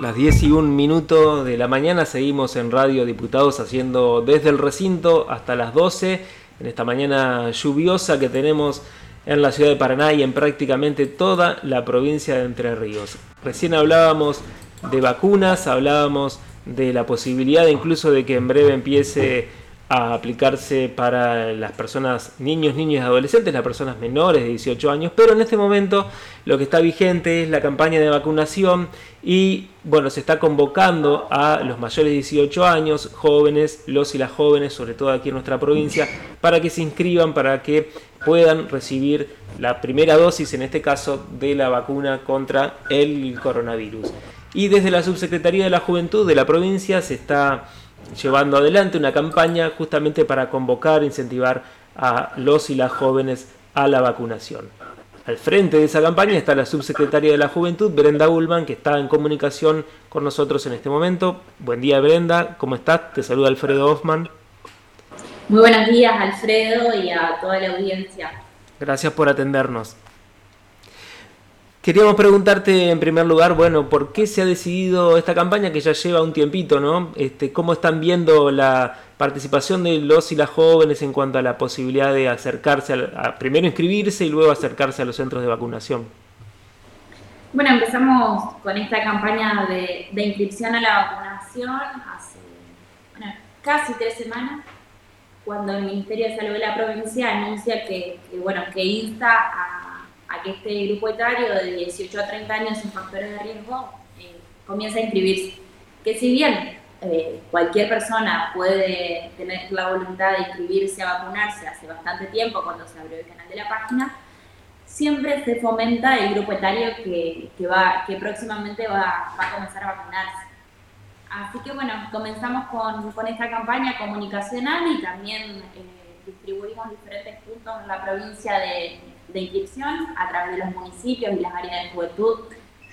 Las 10 y un minuto de la mañana seguimos en Radio Diputados haciendo desde el recinto hasta las 12 en esta mañana lluviosa que tenemos en la ciudad de Paraná y en prácticamente toda la provincia de Entre Ríos. Recién hablábamos de vacunas, hablábamos de la posibilidad incluso de que en breve empiece a aplicarse para las personas, niños, niños y adolescentes, las personas menores de 18 años, pero en este momento lo que está vigente es la campaña de vacunación y bueno, se está convocando a los mayores de 18 años, jóvenes, los y las jóvenes, sobre todo aquí en nuestra provincia, para que se inscriban, para que puedan recibir la primera dosis, en este caso, de la vacuna contra el coronavirus. Y desde la Subsecretaría de la Juventud de la provincia se está llevando adelante una campaña justamente para convocar, incentivar a los y las jóvenes a la vacunación. Al frente de esa campaña está la subsecretaria de la Juventud, Brenda Ullman, que está en comunicación con nosotros en este momento. Buen día, Brenda. ¿Cómo estás? Te saluda Alfredo Hoffman. Muy buenos días, Alfredo, y a toda la audiencia. Gracias por atendernos. Queríamos preguntarte en primer lugar, bueno, ¿por qué se ha decidido esta campaña que ya lleva un tiempito, ¿no? Este, ¿Cómo están viendo la participación de los y las jóvenes en cuanto a la posibilidad de acercarse, a, primero inscribirse y luego acercarse a los centros de vacunación? Bueno, empezamos con esta campaña de, inscripción a la vacunación hace casi tres semanas, cuando el Ministerio de Salud de la provincia anuncia que, que bueno, que insta a a que este grupo etario de 18 a 30 años sin factores de riesgo eh, comience a inscribirse. Que si bien eh, cualquier persona puede tener la voluntad de inscribirse a vacunarse hace bastante tiempo cuando se abrió el canal de la página, siempre se fomenta el grupo etario que, que va, que próximamente va, va, a comenzar a vacunarse. Así que bueno, comenzamos con, con esta campaña comunicacional y también eh, distribuimos diferentes puntos en la provincia de, de inscripción a través de los municipios y las áreas de juventud,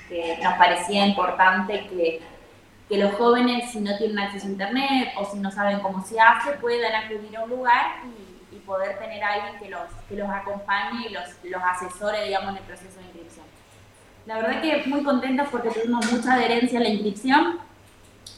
que nos parecía importante que, que los jóvenes, si no tienen acceso a internet o si no saben cómo se hace, puedan acudir a un lugar y, poder tener a alguien que los, que los acompañe y los, los asesore, digamos, en el proceso de inscripción. La verdad que muy contentos porque tuvimos mucha adherencia a la inscripción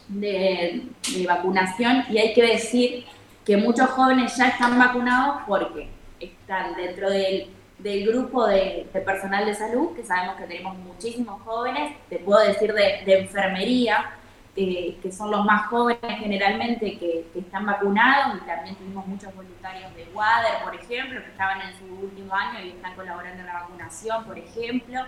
de, de vacunación y hay que decir que muchos jóvenes ya están vacunados porque están dentro del del grupo de, personal de salud, que sabemos que tenemos muchísimos jóvenes, te puedo decir de, enfermería, que son los más jóvenes generalmente que, están vacunados, y también tuvimos muchos voluntarios de WADER, por ejemplo, que estaban en su último año y están colaborando en la vacunación, por ejemplo.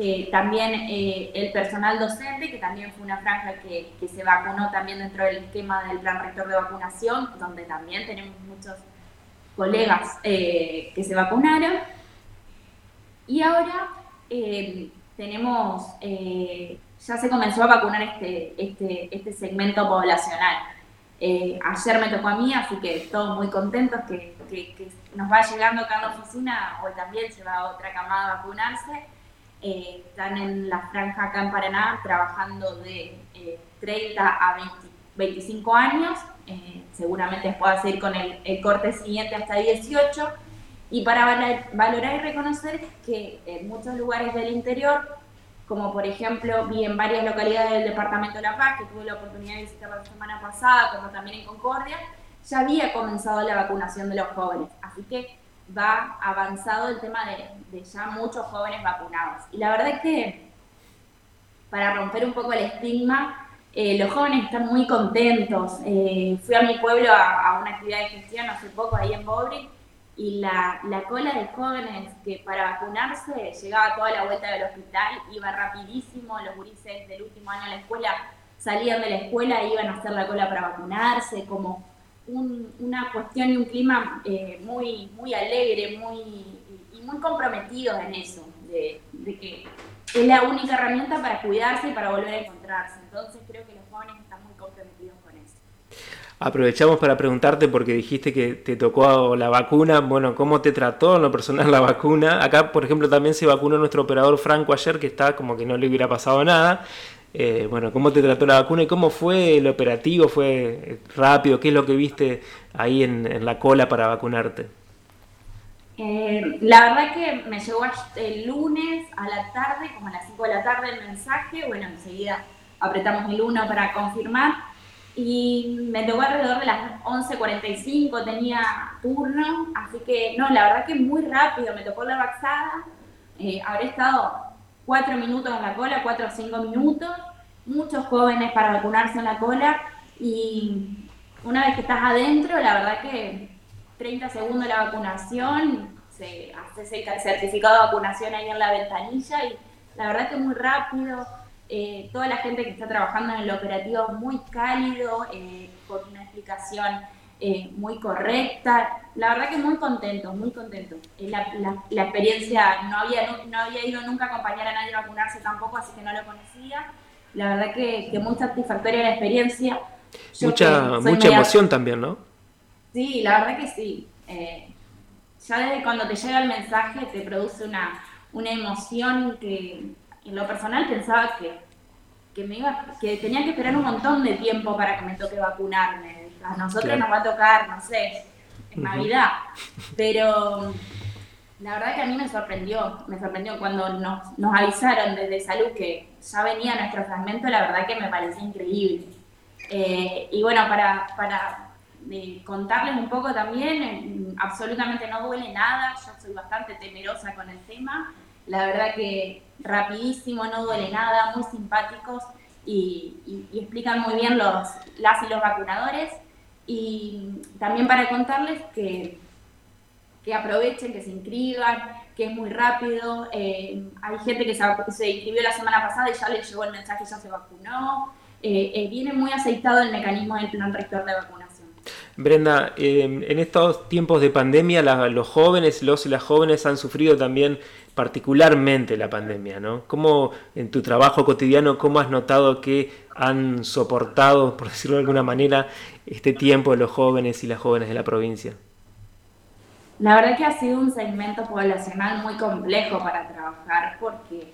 Eh, también eh, el personal docente, que también fue una franja que, que se vacunó también dentro del esquema del plan rector de vacunación, donde también tenemos muchos colegas eh, que se vacunaron. Y ahora eh, tenemos, eh, ya se comenzó a vacunar este, este, este segmento poblacional. ayer me tocó a mí, así que todos muy contentos que, nos va llegando acá en la oficina, hoy también se va otra camada a vacunarse. están en la franja acá en Paraná trabajando de 30 a 25 años eh, seguramente pueda seguir con el, corte siguiente hasta 18. Y para valorar y reconocer que en muchos lugares del interior, como por ejemplo vi en varias localidades del departamento de La Paz, que tuve la oportunidad de visitar la semana pasada, como también en Concordia, ya había comenzado la vacunación de los jóvenes. Así que va avanzado el tema de, de ya muchos jóvenes vacunados. Y la verdad es que para romper un poco el estigma, eh, los jóvenes están muy contentos. Eh, fui a mi pueblo a, una actividad de gestión hace poco ahí en Bobri y la, cola de jóvenes que para vacunarse llegaba toda la vuelta del hospital, iba rapidísimo, los gurises del último año de la escuela salían de la escuela e iban a hacer la cola para vacunarse, como una cuestión y un clima eh, muy, muy alegre muy, y, muy comprometidos en eso, de que es la única herramienta para cuidarse y para volver a encontrarse. Entonces creo que los jóvenes están muy comprometidos con eso. Aprovechamos para preguntarte porque dijiste que te tocó la vacuna, bueno, ¿cómo te trató en lo personal la vacuna? Acá, por ejemplo, también se vacunó nuestro operador Franco ayer, que está como que no le hubiera pasado nada. Eh, bueno, ¿cómo te trató la vacuna y cómo fue el operativo? ¿Fue rápido? ¿Qué es lo que viste ahí en la cola para vacunarte? Eh, la verdad que me llegó el lunes a la tarde, como a las 5 de la tarde, el mensaje. Bueno, enseguida apretamos el 1 para confirmar. Y me tocó alrededor de las 11.45, tenía turno, así que no, la verdad que muy rápido, me tocó la baxada, eh, habré estado 4 minutos en la cola, 4 o 5 minutos, muchos jóvenes para vacunarse en la cola. Y una vez que estás adentro, la verdad que 30 segundos la vacunación, se hace el certificado de vacunación ahí en la ventanilla y la verdad que muy rápido. Eh, toda la gente que está trabajando en el operativo muy cálido, eh, con una explicación eh, muy correcta. La verdad que muy contento, muy contento. La, la, experiencia, no había, no, había ido nunca a acompañar a nadie a vacunarse tampoco, así que no lo conocía. La verdad que, que muy satisfactoria la experiencia mucha mucha emoción también, ¿no? Sí, la verdad que sí. Eh, ya desde cuando te llega el mensaje te produce una, una emoción que en lo personal pensaba que, que, me iba, que tenía que esperar un montón de tiempo para que me toque vacunarme. A nosotros nos va a tocar, no sé, en Navidad. Pero la verdad que a mí me sorprendió, me sorprendió cuando nos, nos avisaron desde salud que ya venía nuestro fragmento, la verdad que me parecía increíble. Eh, y bueno, para, para eh, contarles un poco también, eh, absolutamente no duele nada, yo soy bastante temerosa con el tema, la verdad que rapidísimo, no duele nada, muy simpáticos y, explican muy bien los, las y los vacunadores. Y también para contarles que, que aprovechen, que se inscriban, que es muy rápido. hay gente que se, inscribió la semana pasada y ya le llegó el mensaje, ya se vacunó. Eh, eh, viene muy aceitado el mecanismo del plan rector de vacunación. Brenda, em, en estos tiempos de pandemia los jóvenes, los y las jóvenes han sufrido también particularmente la pandemia, ¿no? ¿Cómo en tu trabajo cotidiano, cómo has notado que han soportado, por decirlo de alguna manera, este tiempo los jóvenes y las jóvenes de la provincia? La verdad que ha sido un segmento poblacional muy complejo para trabajar porque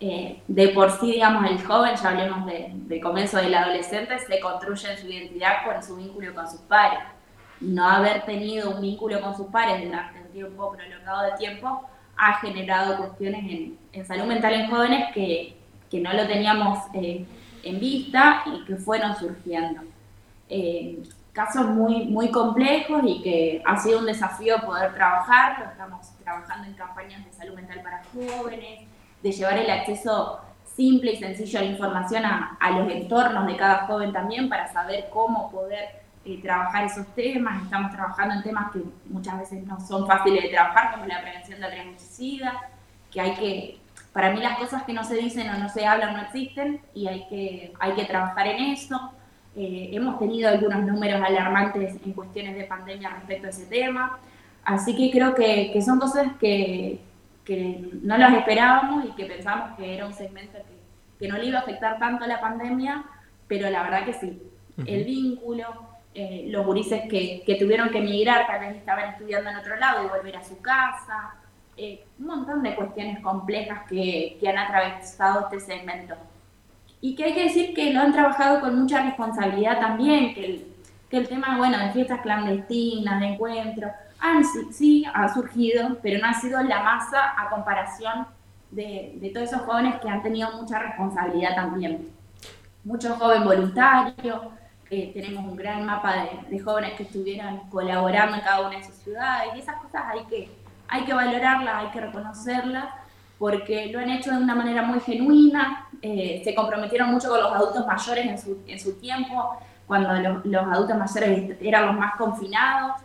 eh, de por sí, digamos, el joven, ya hablemos de, comienzo del adolescente, se construye su identidad con su vínculo con sus pares. No haber tenido un vínculo con sus pares durante un tiempo prolongado de tiempo ha generado cuestiones en, en salud mental en jóvenes que, que no lo teníamos eh, en vista y que fueron surgiendo. Eh, casos muy, muy complejos y que ha sido un desafío poder trabajar. Estamos trabajando en campañas de salud mental para jóvenes, de llevar el acceso simple y sencillo a la información a, los entornos de cada joven también para saber cómo poder eh, trabajar esos temas. Estamos trabajando en temas que muchas veces no son fáciles de trabajar, como la prevención de riesgo que hay que, para mí las cosas que no se dicen o no se hablan no existen y hay que, hay que trabajar en eso. Eh, hemos tenido algunos números alarmantes en cuestiones de pandemia respecto a ese tema. Así que creo que, que son cosas que, que no los esperábamos y que pensábamos que era un segmento que, no le iba a afectar tanto la pandemia, pero la verdad que sí. El vínculo, eh, los gurises que, que, tuvieron que emigrar, tal vez estaban estudiando en otro lado y volver a su casa, eh, un montón de cuestiones complejas que, que han atravesado este segmento. Y que hay que decir que lo han trabajado con mucha responsabilidad también, que el, que el tema, bueno, de fiestas clandestinas, de encuentros, Ah, sí, sí, ha surgido, pero no ha sido la masa a comparación de, todos esos jóvenes que han tenido mucha responsabilidad también. Muchos jóvenes voluntarios, eh, tenemos un gran mapa de, jóvenes que estuvieron colaborando en cada una de sus ciudades y esas cosas hay que, hay que valorarlas, hay que reconocerlas porque lo han hecho de una manera muy genuina, eh, se comprometieron mucho con los adultos mayores en su, en su tiempo, cuando los adultos mayores eran los más confinados,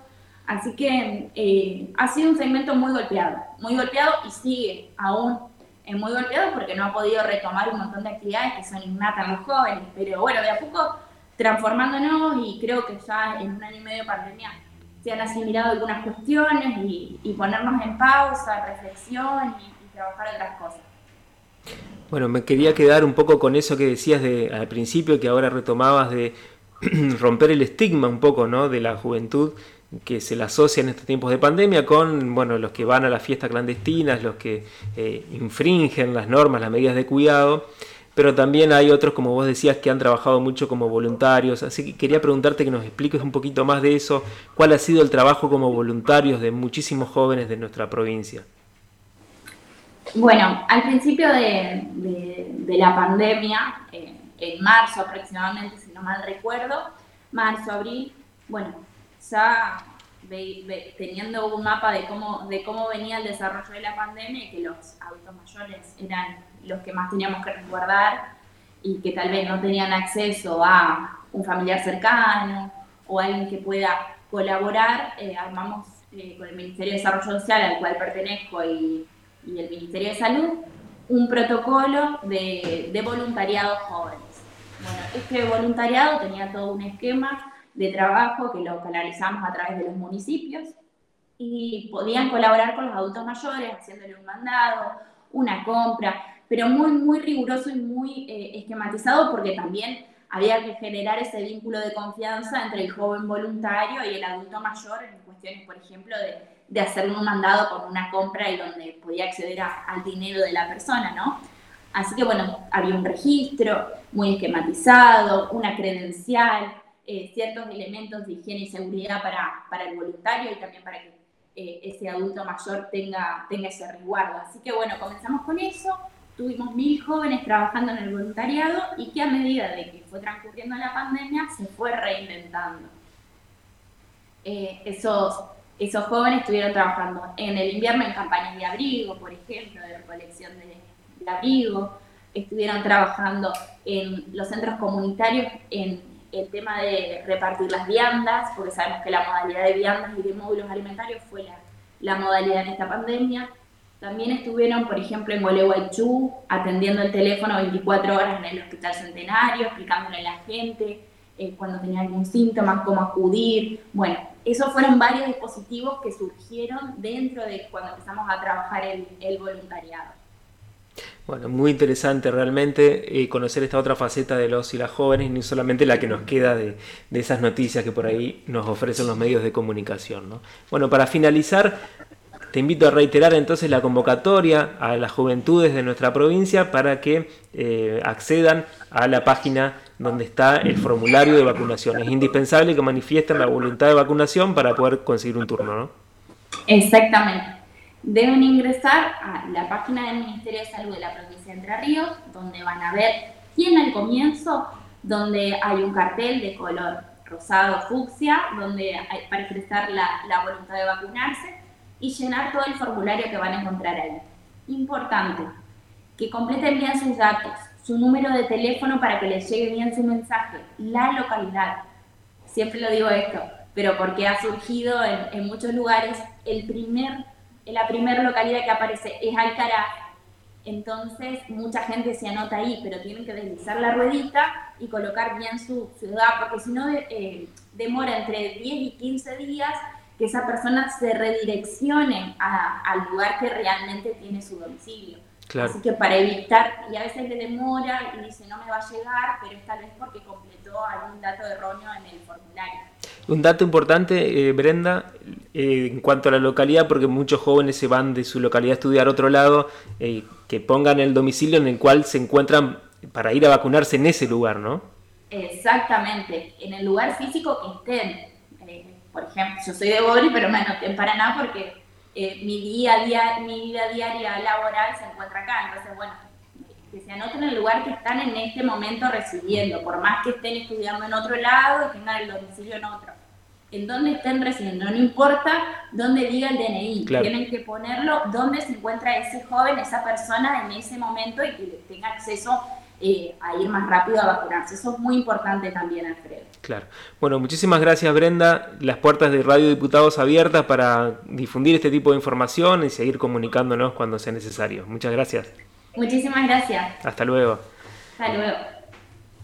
Así que eh, ha sido un segmento muy golpeado, muy golpeado y sigue aún muy golpeado porque no ha podido retomar un montón de actividades que son innatas los jóvenes. Pero bueno, de a poco transformándonos y creo que ya en un año y medio de pandemia se han asimilado algunas cuestiones y, ponernos en pausa, reflexión y, trabajar otras cosas. Bueno, me quería quedar un poco con eso que decías de, al principio, que ahora retomabas de romper el estigma un poco ¿no? de la juventud que se la asocia en estos tiempos de pandemia con bueno, los que van a las fiestas clandestinas, los que eh, infringen las normas, las medidas de cuidado, pero también hay otros, como vos decías, que han trabajado mucho como voluntarios, así que quería preguntarte que nos expliques un poquito más de eso, cuál ha sido el trabajo como voluntarios de muchísimos jóvenes de nuestra provincia. Bueno, al principio de, la pandemia, eh, en marzo aproximadamente, si no mal recuerdo, marzo, abril, bueno, ya teniendo un mapa de cómo, de cómo venía el desarrollo de la pandemia y que los adultos mayores eran los que más teníamos que resguardar y que tal vez no tenían acceso a un familiar cercano o alguien que pueda colaborar, eh, armamos eh, con el Ministerio de Desarrollo Social, al cual pertenezco, y, el Ministerio de Salud, un protocolo de, de voluntariado jóvenes. Bueno, este voluntariado tenía todo un esquema de trabajo que lo canalizamos a través de los municipios y podían colaborar con los adultos mayores haciéndole un mandado, una compra, pero muy, muy riguroso y muy eh, esquematizado porque también había que generar ese vínculo de confianza entre el joven voluntario y el adulto mayor en cuestiones, por ejemplo, de, de hacer un mandado con una compra y donde podía acceder al dinero de la persona, ¿no? Así que bueno, había un registro muy esquematizado, una credencial, eh, ciertos elementos de higiene y seguridad para, para, el voluntario y también para que eh, ese adulto mayor tenga, tenga ese resguardo. Así que bueno, comenzamos con eso, tuvimos mil jóvenes trabajando en el voluntariado y que a medida de que fue transcurriendo la pandemia se fue reinventando. Eh, esos, esos jóvenes estuvieron trabajando en el invierno en campañas de abrigo, por ejemplo, de recolección de, de abrigo, estuvieron trabajando en los centros comunitarios en el tema de repartir las viandas, porque sabemos que la modalidad de viandas y de módulos alimentarios fue la, modalidad en esta pandemia. También estuvieron, por ejemplo, en Gualeguaychú, atendiendo el teléfono 24 horas en el Hospital Centenario, explicándole a la gente eh, cuando tenía algún síntoma, cómo acudir. Bueno, esos fueron varios dispositivos que surgieron dentro de cuando empezamos a trabajar el voluntariado. Bueno, muy interesante realmente eh, conocer esta otra faceta de los y las jóvenes, ni solamente la que nos queda de, esas noticias que por ahí nos ofrecen los medios de comunicación. ¿no? Bueno, para finalizar, te invito a reiterar entonces la convocatoria a las juventudes de nuestra provincia para que eh, accedan a la página donde está el formulario de vacunación. Es indispensable que manifiesten la voluntad de vacunación para poder conseguir un turno, ¿no? Exactamente deben ingresar a la página del Ministerio de Salud de la provincia de Entre Ríos, donde van a ver, tiene al comienzo, donde hay un cartel de color rosado fucsia, donde hay, para expresar la, la voluntad de vacunarse y llenar todo el formulario que van a encontrar ahí. Importante, que completen bien sus datos, su número de teléfono para que les llegue bien su mensaje, la localidad. Siempre lo digo esto, pero porque ha surgido en, en muchos lugares el primer la primera localidad que aparece es Alcaraz, entonces mucha gente se anota ahí, pero tienen que deslizar la ruedita y colocar bien su ciudad, porque si no eh, demora entre 10 y 15 días que esa persona se redireccione al lugar que realmente tiene su domicilio. Así que para evitar, y a veces le demora y dice no me va a llegar, pero es tal vez porque completó algún dato erróneo en el formulario. Un dato importante, eh, Brenda, eh, en cuanto a la localidad, porque muchos jóvenes se van de su localidad a estudiar a otro lado, eh, que pongan el domicilio en el cual se encuentran para ir a vacunarse en ese lugar, ¿no? Exactamente, en el lugar físico que estén. por ejemplo, yo soy de Bori, pero me anoté en Paraná porque mi, día, día, mi vida diaria laboral se encuentra acá. Entonces, bueno, que se anoten en el lugar que están en este momento residiendo, por más que estén estudiando en otro lado y tengan el domicilio en otro. En donde estén residiendo, no importa dónde diga el DNI, tienen que ponerlo donde se encuentra ese joven, esa persona en ese momento y que tenga acceso eh, a ir más rápido a vacunarse. Eso es muy importante también, Alfredo. Claro. Bueno, muchísimas gracias Brenda. Las puertas de Radio Diputados abiertas para difundir este tipo de información y seguir comunicándonos cuando sea necesario. Muchas gracias. Muchísimas gracias. Hasta luego. Hasta luego.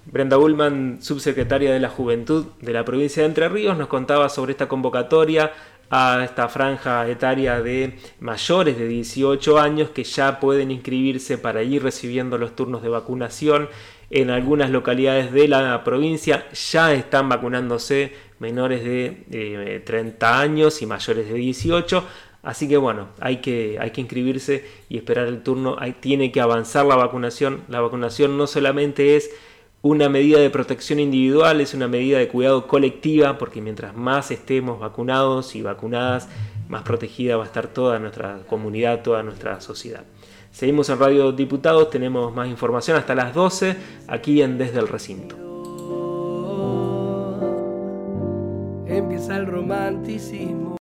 Brenda Ullman, subsecretaria de la Juventud de la provincia de Entre Ríos, nos contaba sobre esta convocatoria a esta franja etaria de mayores de 18 años que ya pueden inscribirse para ir recibiendo los turnos de vacunación. En algunas localidades de la provincia ya están vacunándose menores de 30 eh, años y mayores de 18. Así que bueno, hay que, hay que inscribirse y esperar el turno. tiene que avanzar la vacunación. La vacunación no solamente es una medida de protección individual, es una medida de cuidado colectiva, porque mientras más estemos vacunados y vacunadas, más protegida va a estar toda nuestra comunidad, toda nuestra sociedad. Seguimos en Radio Diputados, tenemos más información hasta las 12 aquí en Desde el Recinto. Empieza el romanticismo.